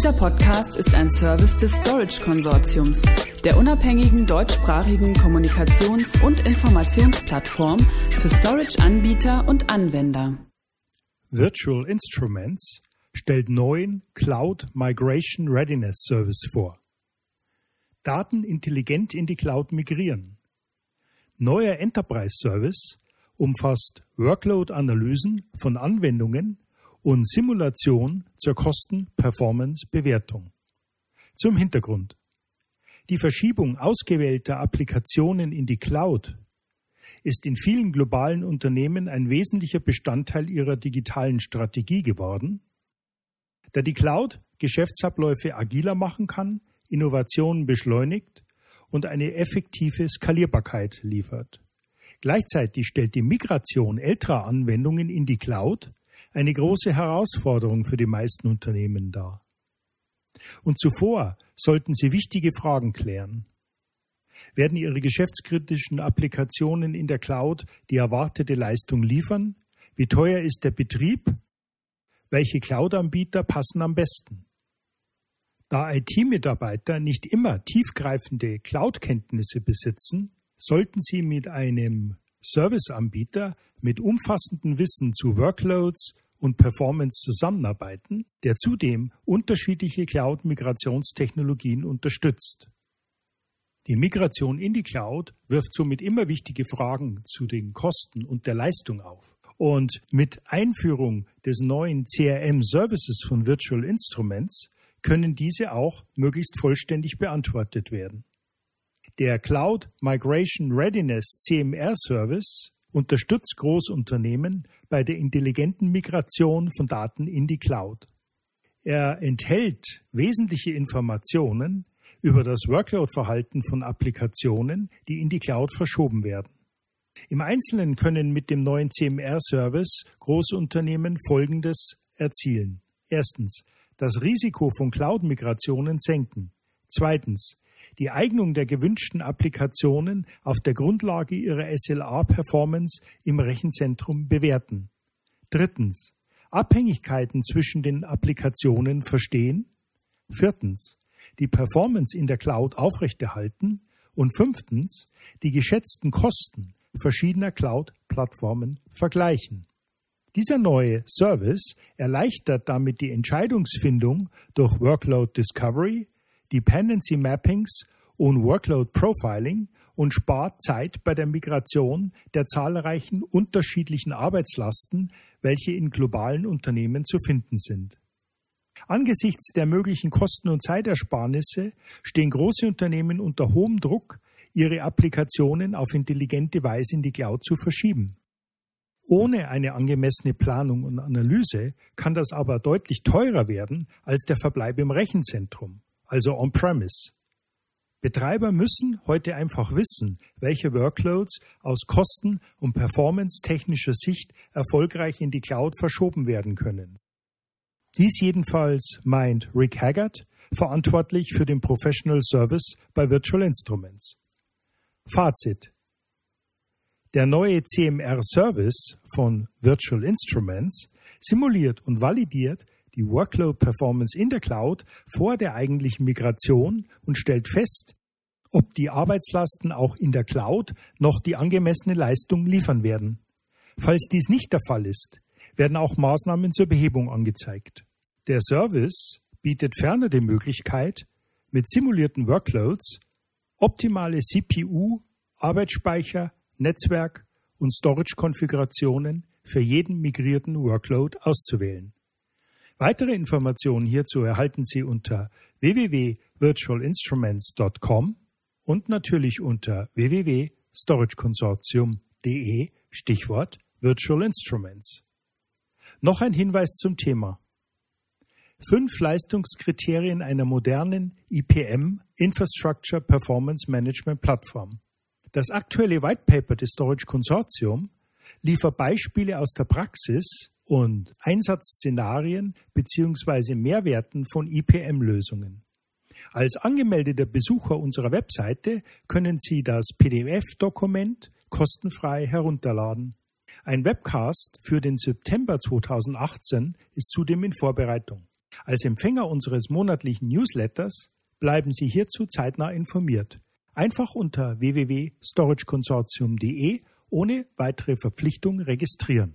Dieser Podcast ist ein Service des Storage Konsortiums, der unabhängigen deutschsprachigen Kommunikations- und Informationsplattform für Storage-Anbieter und Anwender. Virtual Instruments stellt neuen Cloud Migration Readiness Service vor. Daten intelligent in die Cloud migrieren. Neuer Enterprise Service umfasst Workload-Analysen von Anwendungen und Simulation zur Kosten-Performance-Bewertung. Zum Hintergrund. Die Verschiebung ausgewählter Applikationen in die Cloud ist in vielen globalen Unternehmen ein wesentlicher Bestandteil ihrer digitalen Strategie geworden, da die Cloud Geschäftsabläufe agiler machen kann, Innovationen beschleunigt und eine effektive Skalierbarkeit liefert. Gleichzeitig stellt die Migration älterer Anwendungen in die Cloud eine große Herausforderung für die meisten Unternehmen dar. Und zuvor sollten Sie wichtige Fragen klären. Werden Ihre geschäftskritischen Applikationen in der Cloud die erwartete Leistung liefern? Wie teuer ist der Betrieb? Welche Cloud-Anbieter passen am besten? Da IT-Mitarbeiter nicht immer tiefgreifende Cloud-Kenntnisse besitzen, sollten Sie mit einem Serviceanbieter mit umfassendem Wissen zu Workloads und Performance zusammenarbeiten, der zudem unterschiedliche Cloud-Migrationstechnologien unterstützt. Die Migration in die Cloud wirft somit immer wichtige Fragen zu den Kosten und der Leistung auf. Und mit Einführung des neuen CRM-Services von Virtual Instruments können diese auch möglichst vollständig beantwortet werden. Der Cloud Migration Readiness CMR Service unterstützt Großunternehmen bei der intelligenten Migration von Daten in die Cloud. Er enthält wesentliche Informationen über das Workload-Verhalten von Applikationen, die in die Cloud verschoben werden. Im Einzelnen können mit dem neuen CMR-Service Großunternehmen Folgendes erzielen. Erstens, das Risiko von Cloud-Migrationen senken. Zweitens, die Eignung der gewünschten Applikationen auf der Grundlage ihrer SLA-Performance im Rechenzentrum bewerten. Drittens. Abhängigkeiten zwischen den Applikationen verstehen. Viertens. Die Performance in der Cloud aufrechterhalten. Und fünftens. Die geschätzten Kosten verschiedener Cloud-Plattformen vergleichen. Dieser neue Service erleichtert damit die Entscheidungsfindung durch Workload Discovery, Dependency Mappings und Workload Profiling und spart Zeit bei der Migration der zahlreichen unterschiedlichen Arbeitslasten, welche in globalen Unternehmen zu finden sind. Angesichts der möglichen Kosten- und Zeitersparnisse stehen große Unternehmen unter hohem Druck, ihre Applikationen auf intelligente Weise in die Cloud zu verschieben. Ohne eine angemessene Planung und Analyse kann das aber deutlich teurer werden als der Verbleib im Rechenzentrum also on-premise. Betreiber müssen heute einfach wissen, welche Workloads aus Kosten- und Performance-technischer Sicht erfolgreich in die Cloud verschoben werden können. Dies jedenfalls meint Rick Haggard, verantwortlich für den Professional Service bei Virtual Instruments. Fazit. Der neue CMR-Service von Virtual Instruments simuliert und validiert die Workload-Performance in der Cloud vor der eigentlichen Migration und stellt fest, ob die Arbeitslasten auch in der Cloud noch die angemessene Leistung liefern werden. Falls dies nicht der Fall ist, werden auch Maßnahmen zur Behebung angezeigt. Der Service bietet ferner die Möglichkeit, mit simulierten Workloads optimale CPU, Arbeitsspeicher, Netzwerk und Storage-Konfigurationen für jeden migrierten Workload auszuwählen. Weitere Informationen hierzu erhalten Sie unter www.virtualinstruments.com und natürlich unter www.storageconsortium.de Stichwort Virtual Instruments. Noch ein Hinweis zum Thema. Fünf Leistungskriterien einer modernen IPM Infrastructure Performance Management Plattform. Das aktuelle White Paper des Storage Consortium liefert Beispiele aus der Praxis und Einsatzszenarien bzw. Mehrwerten von IPM-Lösungen. Als angemeldeter Besucher unserer Webseite können Sie das PDF-Dokument kostenfrei herunterladen. Ein Webcast für den September 2018 ist zudem in Vorbereitung. Als Empfänger unseres monatlichen Newsletters bleiben Sie hierzu zeitnah informiert. Einfach unter www.storageconsortium.de ohne weitere Verpflichtung registrieren.